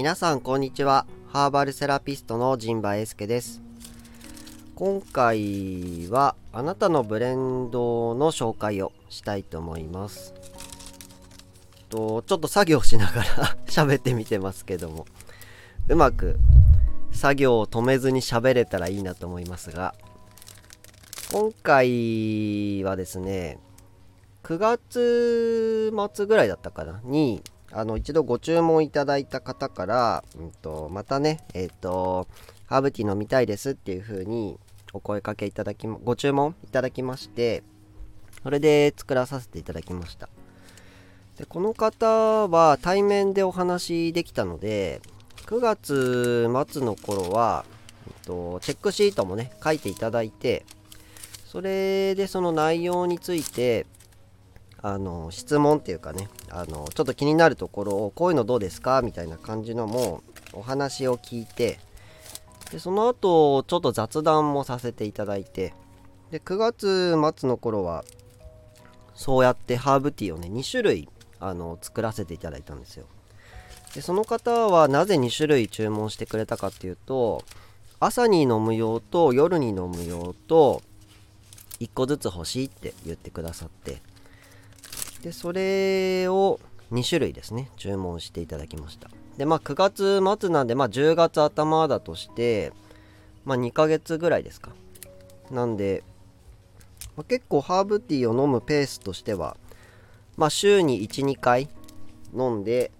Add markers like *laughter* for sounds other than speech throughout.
皆さんこんにちは。ハーバルセラピストの陣馬英介です。今回はあなたのブレンドの紹介をしたいと思います。とちょっと作業しながら *laughs* 喋ってみてますけども。うまく作業を止めずに喋れたらいいなと思いますが。今回はですね9月末ぐらいだったかな？にあの一度ご注文いただいた方から、うんと、またねえっ、ー、とハーブティー飲みたいですっていう風にお声かけいただきご注文いただきましてそれで作らさせていただきました。でこの方は対面でお話できたので9月末の頃は、えっと、チェックシートもね書いていただいてそれでその内容についてあの質問っていうかねあのちょっと気になるところをこういうのどうですかみたいな感じのもお話を聞いてでその後ちょっと雑談もさせていただいてで9月末の頃はそうやってハーブティーをね2種類あの作らせていただいたんですよ。でその方はなぜ2種類注文してくれたかっていうと朝に飲む用と夜に飲む用と1個ずつ欲しいって言ってくださってでそれを2種類ですね注文していただきました。でまあ9月末なんでまあ10月頭だとしてまあ2ヶ月ぐらいですか。なんで、まあ、結構ハーブティーを飲むペースとしてはまあ週に12回飲んで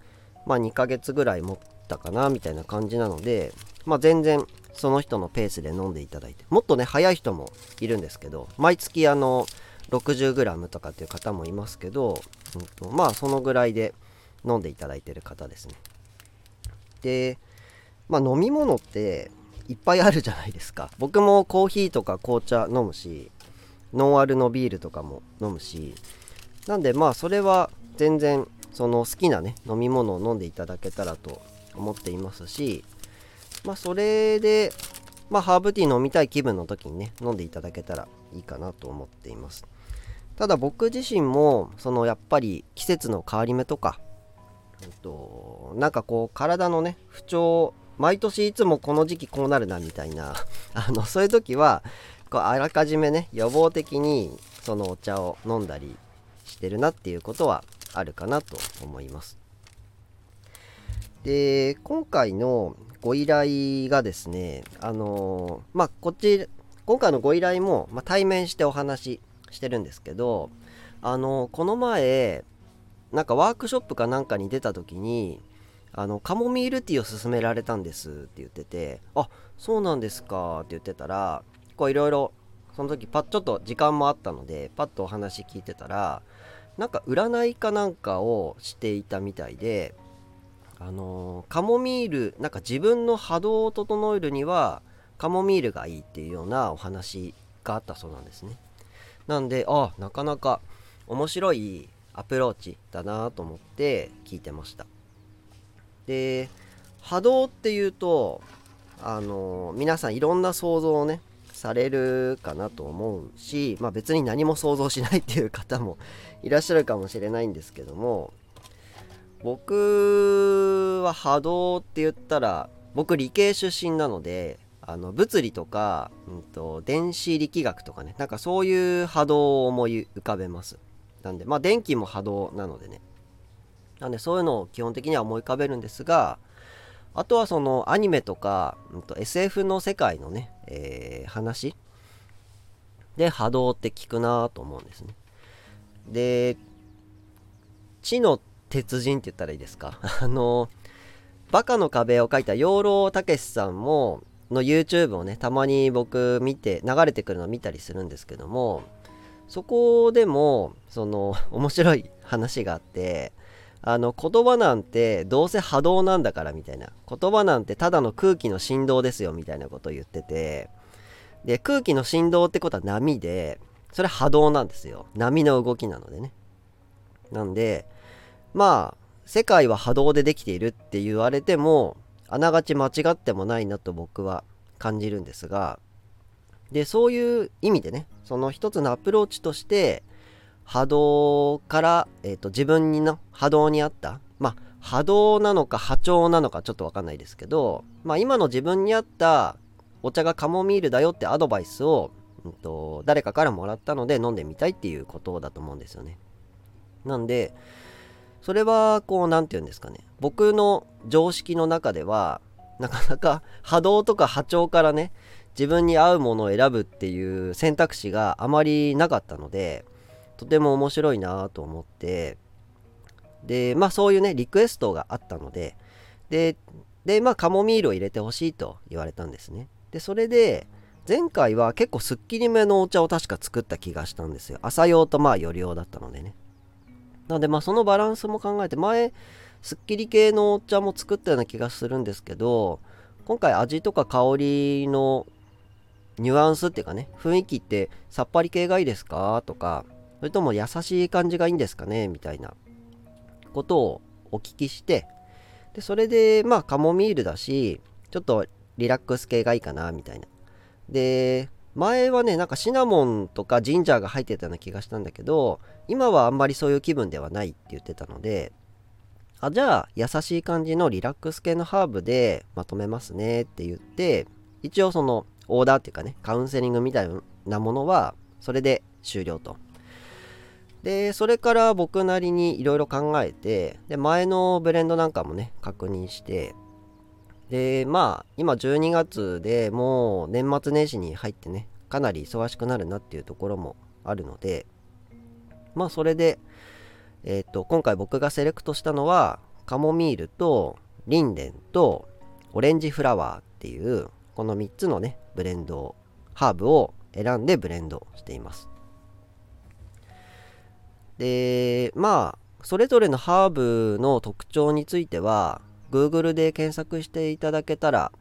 まあ2ヶ月ぐらい持ったかなみたいな感じなのでまあ全然その人のペースで飲んでいただいてもっとね早い人もいるんですけど毎月あの 60g とかっていう方もいますけど、うんと、まあそのぐらいで飲んでいただいてる方ですね。でまあ飲み物っていっぱいあるじゃないですか。僕もコーヒーとか紅茶飲むしノンアルのビールとかも飲むしなんでまあそれは全然その好きなね飲み物を飲んでいただけたらと思っていますしまあそれでまあハーブティー飲みたい気分の時にね飲んでいただけたらいいかなと思っています。ただ僕自身もそのやっぱり季節の変わり目とか、えっと、なんかこう体のね不調毎年いつもこの時期こうなるなみたいな *laughs* あのそういう時はこうあらかじめね予防的にそのお茶を飲んだりしてるなっていうことはあるかなと思います。で今回のご依頼がですねあのまあこっち今回のご依頼も、まあ、対面してお話してるんですけどあのこの前なんかワークショップかなんかに出た時にあのカモミールティーを勧められたんですって言っててあそうなんですかって言ってたらこういろいろその時パッちょっと時間もあったのでパッとお話聞いてたらなんか占いかなんかをしていたみたいであのカモミールなんか自分の波動を整えるにはカモミールがいいっていうようなお話があったそうなんですね。なんであなかなか面白いアプローチだなと思って聞いてました。で波動っていうとあの皆さんいろんな想像をねされるかなと思うし、まあ、別に何も想像しないっていう方も *laughs* いらっしゃるかもしれないんですけども僕は波動って言ったら僕理系出身なのであの物理とか、うんと、電子力学とかね。なんかそういう波動を思い浮かべます。なんでまあ電気も波動なのでね。なんでそういうのを基本的には思い浮かべるんですがあとはそのアニメとか、うんと、SF の世界のね、えー、話で波動って聞くなと思うんですね。で知の鉄人って言ったらいいですか？*laughs* あのバカの壁を書いた養老たけしさんもの YouTube をねたまに僕見て流れてくるのを見たりするんですけどもそこでもその *laughs* 面白い話があってあの言葉なんてどうせ波動なんだからみたいな言葉なんてただの空気の振動ですよみたいなことを言っててで空気の振動ってことは波でそれ波動なんですよ。波の動きなのでね。なんでまあ世界は波動でできているって言われてもあながち間違ってもないなと僕は感じるんですがでそういう意味でねその一つのアプローチとして波動から、えーと、自分にの波動に合ったまあ波動なのか波長なのかちょっとわかんないですけど、まあ、今の自分に合ったお茶がカモミールだよってアドバイスを、うんと、誰かからもらったので飲んでみたいっていうことだと思うんですよね。なんでそれはこう何て言うんですかね。僕の常識の中ではなかなか *laughs* 波動とか波長からね自分に合うものを選ぶっていう選択肢があまりなかったのでとても面白いなと思って。でまあそういうねリクエストがあったのでででまあカモミールを入れてほしいと言われたんですね。でそれで前回は結構すっきりめのお茶を確か作った気がしたんですよ。朝用とまあ夜用だったのでね。なのでまあそのバランスも考えて前すっきり系のお茶も作ったような気がするんですけど今回味とか香りのニュアンスっていうかね雰囲気ってさっぱり系がいいですか？とかそれとも優しい感じがいいんですかね？みたいなことをお聞きしてでそれでまあカモミールだしちょっとリラックス系がいいかな？みたいな。で前はねなんかシナモンとかジンジャーが入ってたような気がしたんだけど今はあんまりそういう気分ではないって言ってたのであじゃあ優しい感じのリラックス系のハーブでまとめますねって言って一応そのオーダーっていうかねカウンセリングみたいなものはそれで終了と。でそれから僕なりにいろいろ考えてで前のブレンドなんかもね確認してでまあ今12月でもう年末年始に入ってねかなり忙しくなるなっていうところもあるのでまあそれでえっ、ー、と今回僕がセレクトしたのはカモミールとリンデンとオレンジフラワーっていうこの3つのねブレンドをハーブを選んでブレンドしています。でまあそれぞれのハーブの特徴については Google で検索していただけたら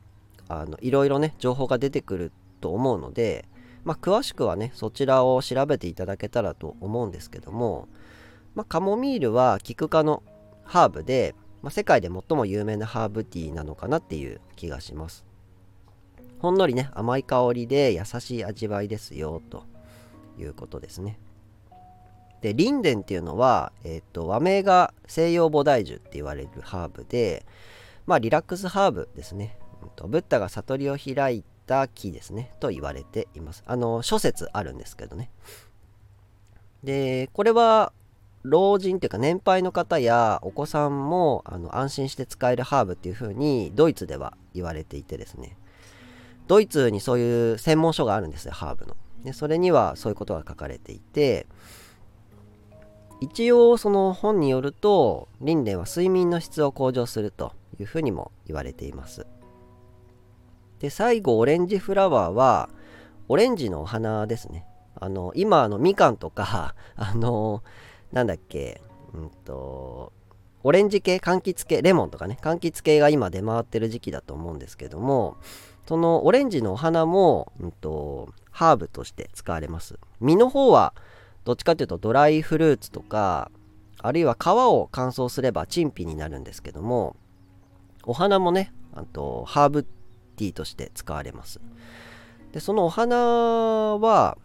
あのいろいろね情報が出てくると思うので、まあ、詳しくはねそちらを調べていただけたらと思うんですけども、まあ、カモミールはキク科のハーブで、まあ、世界で最も有名なハーブティーなのかなっていう気がします。ほんのりね甘い香りで優しい味わいですよということですね。でリンデンっていうのは、えーと、和名が西洋菩提樹って言われるハーブで、まあ、リラックスハーブですね、うんと、ブッダが悟りを開いた木ですねと言われています。あの諸説あるんですけどね。でこれは老人っていうか年配の方やお子さんもあの安心して使えるハーブっていう風にドイツでは言われていてですね。ドイツにそういう専門書があるんですよハーブの。でそれにはそういうことが書かれていて一応その本によるとリンレンは睡眠の質を向上するというふうにも言われています。で最後オレンジフラワーはオレンジのお花ですね。あの今あのみかんとか *laughs* あのなんだっけうんとオレンジ系柑橘系レモンとかね柑橘系が今出回ってる時期だと思うんですけどもそのオレンジのお花も、うんとハーブとして使われます。実の方はどっちかっていうとドライフルーツとかあるいは皮を乾燥すれば陳皮になるんですけどもお花もねあとハーブティとして使われます。でそのお花は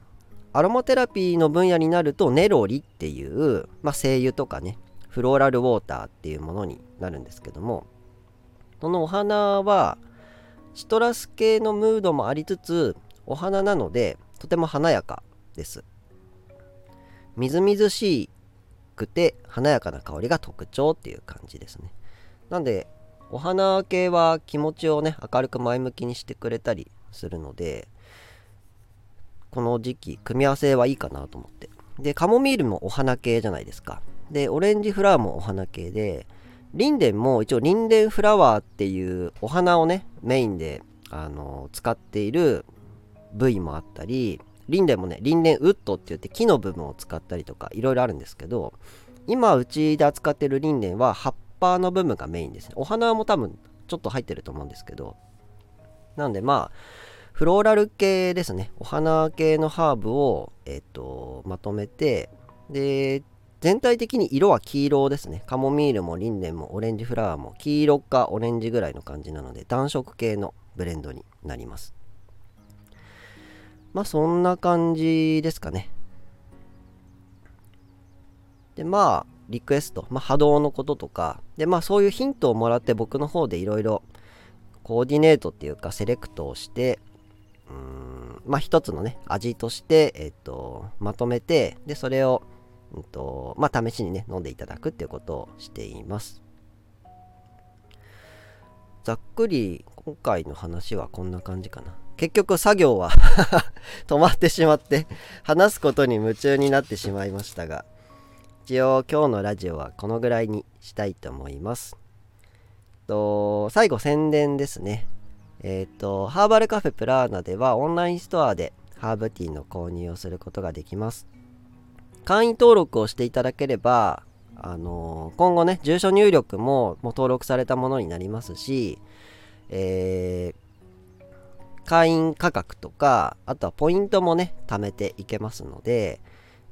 アロマテラピーの分野になるとネロリっていう、まあ、精油とかねフローラルウォーターっていうものになるんですけどもそのお花はシトラス系のムードもありつつお花なのでとても華やかです。みずみずしくて華やかな香りが特徴っていう感じですね。なんでお花系は気持ちをね明るく前向きにしてくれたりするのでこの時期組み合わせはいいかなと思って。でカモミールもお花系じゃないですか。でオレンジフラワーもお花系でリンデンも一応リンデンフラワーっていうお花をねメインであの使っている部位もあったりリンデンもね、リンデンウッドって言って木の部分を使ったりとかいろいろあるんですけど、今うちで扱ってるリンデンは葉っぱの部分がメインですね。お花も多分ちょっと入ってると思うんですけど、なんでまあ、フローラル系ですね。お花系のハーブを、えっ、と、まとめて、で、全体的に色は黄色ですね。カモミールもリンデンもオレンジフラワーも黄色かオレンジぐらいの感じなので暖色系のブレンドになります。まあそんな感じですかね。でまあリクエスト、まあ、波動のこととか、で、まあそういうヒントをもらって僕の方でいろいろコーディネートっていうかセレクトをして、うーん、まあ一つのね、味として、えっ、と、まとめて、で、それを、うんと、まあ試しにね、飲んでいただくっていうことをしています。ざっくり今回の話はこんな感じかな。結局作業は *laughs* 止まってしまって話すことに夢中になってしまいましたが一応今日のラジオはこのぐらいにしたいと思います。と最後宣伝ですね。えっ、ー、とハーバルカフェプラーナではオンラインストアでハーブティーの購入をすることができます。会員登録をしていただければあのー、今後ね住所入力ももう登録されたものになりますし、えー、会員価格とかあとはポイントもね貯めていけますので、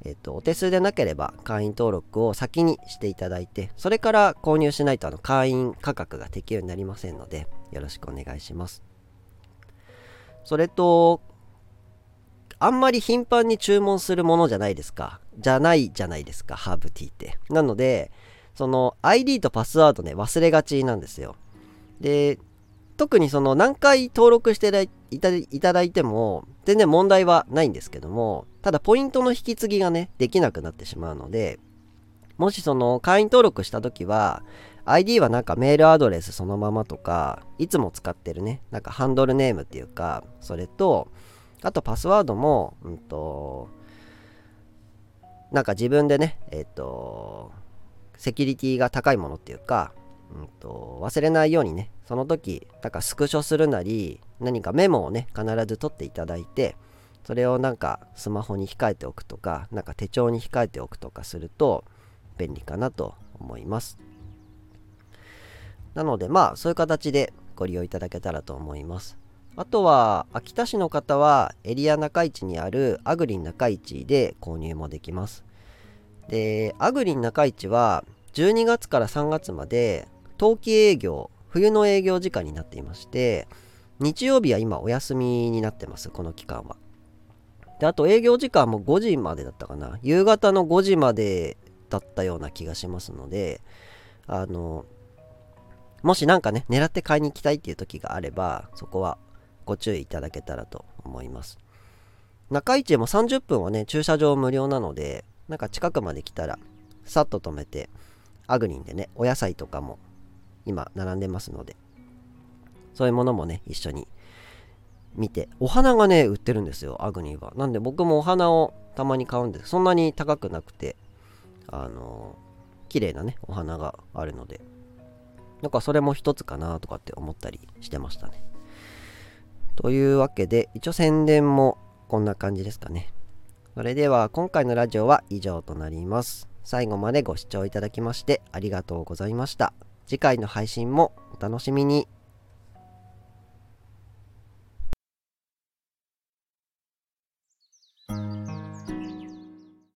えっと、お手数でなければ会員登録を先にしていただいて、それから購入しないとあの会員価格が適用になりませんので、よろしくお願いします。それと、あんまり頻繁に注文するものじゃないですか。じゃないじゃないですか、ハーブティーって。なので、その ID とパスワードね、忘れがちなんですよ。で、特にその何回登録していいただいても全然問題はないんですけどもただポイントの引き継ぎがねできなくなってしまうのでもしその会員登録した時は ID はなんかメールアドレスそのままとかいつも使ってるねなんかハンドルネームっていうかそれとあとパスワードもうんとなんか自分でねえっ、とセキュリティが高いものっていうかうんと、忘れないようにね、その時、なんかスクショするなり、何かメモをね、必ず取っていただいて、それをなんかスマホに控えておくとか、なんか手帳に控えておくとかすると便利かなと思います。なのでまあそういう形でご利用いただけたらと思います。あとは秋田市の方はエリア中市にあるアグリン中市で購入もできます。で、アグリン中市は12月から3月まで冬季営業、冬の営業時間になっていまして、日曜日は今お休みになってます、この期間は。で、あと営業時間も5時までだったかな。夕方の5時までだったような気がしますので、あの、もしなんかね、狙って買いに行きたいっていう時があれば、そこはご注意いただけたらと思います。中市も30分はね、駐車場無料なので、なんか近くまで来たら、さっと止めて、アグリンでね、お野菜とかも今並んでますので。そういうものもね一緒に見て。お花がね売ってるんですよアグニーは。なんで僕もお花をたまに買うんです。そんなに高くなくてあの綺麗なねお花があるので。なんかそれも一つかなとかって思ったりしてましたね。というわけで一応宣伝もこんな感じですかね。それでは今回のラジオは以上となります。最後までご視聴いただきましてありがとうございました。次回の配信もお楽しみに。